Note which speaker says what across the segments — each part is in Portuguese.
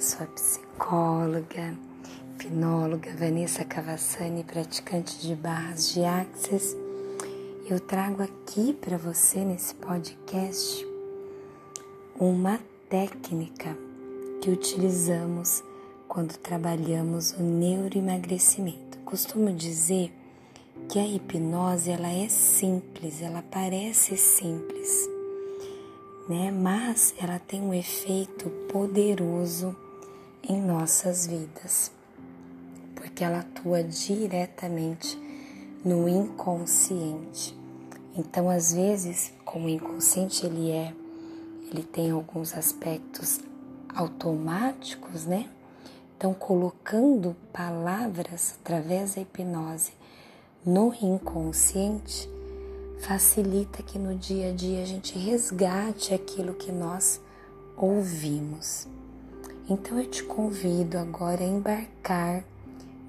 Speaker 1: sou a psicóloga, hipnóloga Vanessa Cavassani, praticante de barras de axis. Eu trago aqui para você nesse podcast uma técnica que utilizamos quando trabalhamos o neuroemagrecimento. Costumo dizer que a hipnose ela é simples, ela parece simples né? Mas ela tem um efeito poderoso em nossas vidas, porque ela atua diretamente no inconsciente. Então, às vezes, como o inconsciente ele é, ele tem alguns aspectos automáticos, né? Então, colocando palavras através da hipnose no inconsciente, facilita que no dia a dia a gente resgate aquilo que nós ouvimos. Então eu te convido agora a embarcar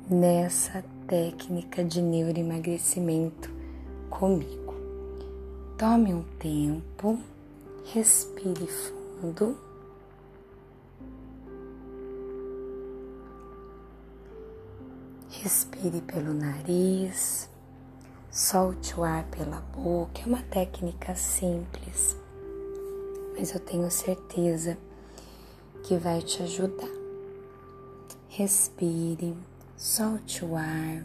Speaker 1: nessa técnica de neuroemagrecimento comigo. Tome um tempo, respire fundo. Respire pelo nariz, Solte o ar pela boca, é uma técnica simples, mas eu tenho certeza que vai te ajudar. Respire, solte o ar,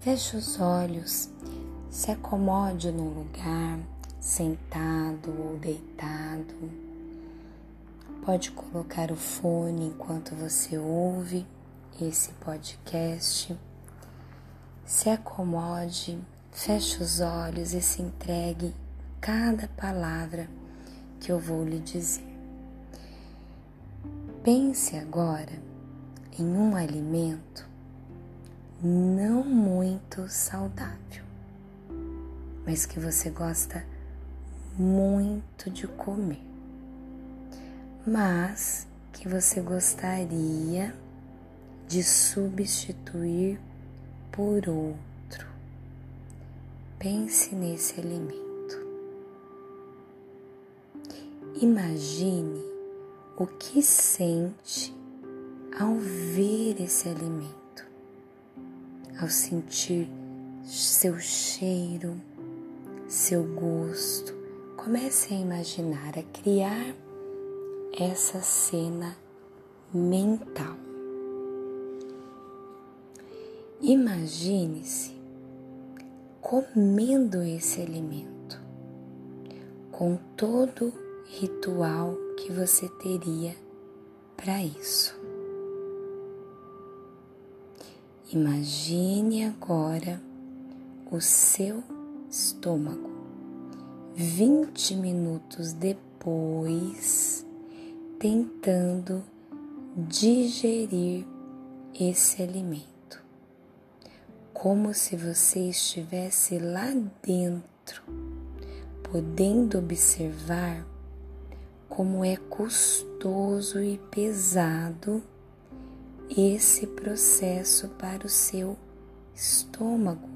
Speaker 1: feche os olhos, se acomode no lugar, sentado ou deitado. Pode colocar o fone enquanto você ouve esse podcast se acomode, feche os olhos e se entregue cada palavra que eu vou lhe dizer. Pense agora em um alimento não muito saudável, mas que você gosta muito de comer, mas que você gostaria de substituir por outro. Pense nesse alimento. Imagine o que sente ao ver esse alimento, ao sentir seu cheiro, seu gosto. Comece a imaginar, a criar essa cena mental. Imagine-se comendo esse alimento com todo ritual que você teria para isso. Imagine agora o seu estômago 20 minutos depois tentando digerir esse alimento como se você estivesse lá dentro, podendo observar como é custoso e pesado esse processo para o seu estômago.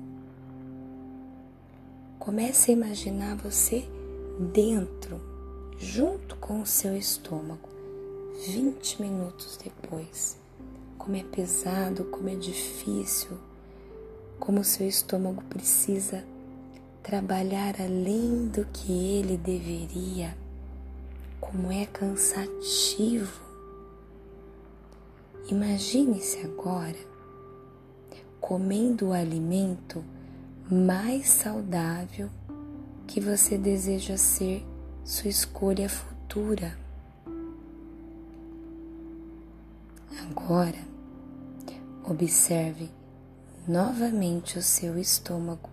Speaker 1: Comece a imaginar você dentro, junto com o seu estômago, 20 minutos depois. Como é pesado, como é difícil como seu estômago precisa trabalhar além do que ele deveria, como é cansativo. Imagine-se agora comendo o alimento mais saudável que você deseja ser sua escolha futura. Agora, observe novamente o seu estômago.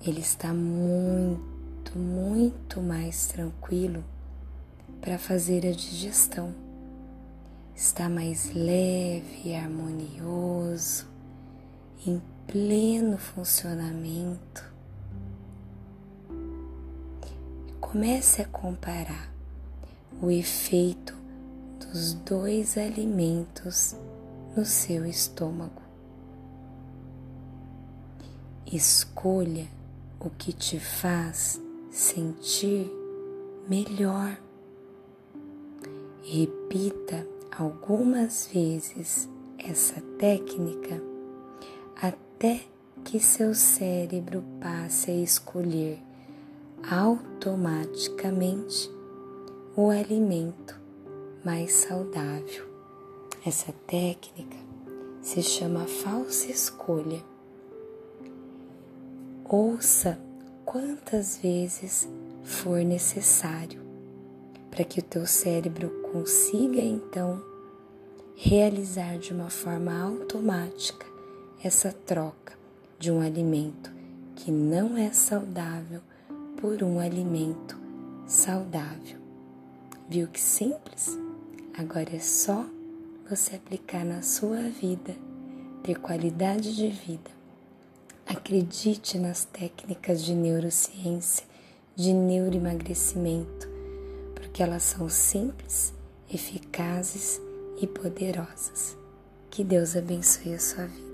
Speaker 1: Ele está muito, muito mais tranquilo para fazer a digestão. Está mais leve harmonioso, em pleno funcionamento. Comece a comparar o efeito dos dois alimentos no seu estômago. Escolha o que te faz sentir melhor. Repita algumas vezes essa técnica até que seu cérebro passe a escolher automaticamente o alimento mais saudável. Essa técnica se chama falsa escolha. Ouça quantas vezes for necessário para que o teu cérebro consiga então realizar de uma forma automática essa troca de um alimento que não é saudável por um alimento saudável. Viu que simples? Agora é só você aplicar na sua vida, ter qualidade de vida. Acredite nas técnicas de neurociência, de neuroemagrecimento, porque elas são simples, eficazes e poderosas. Que Deus abençoe a sua vida.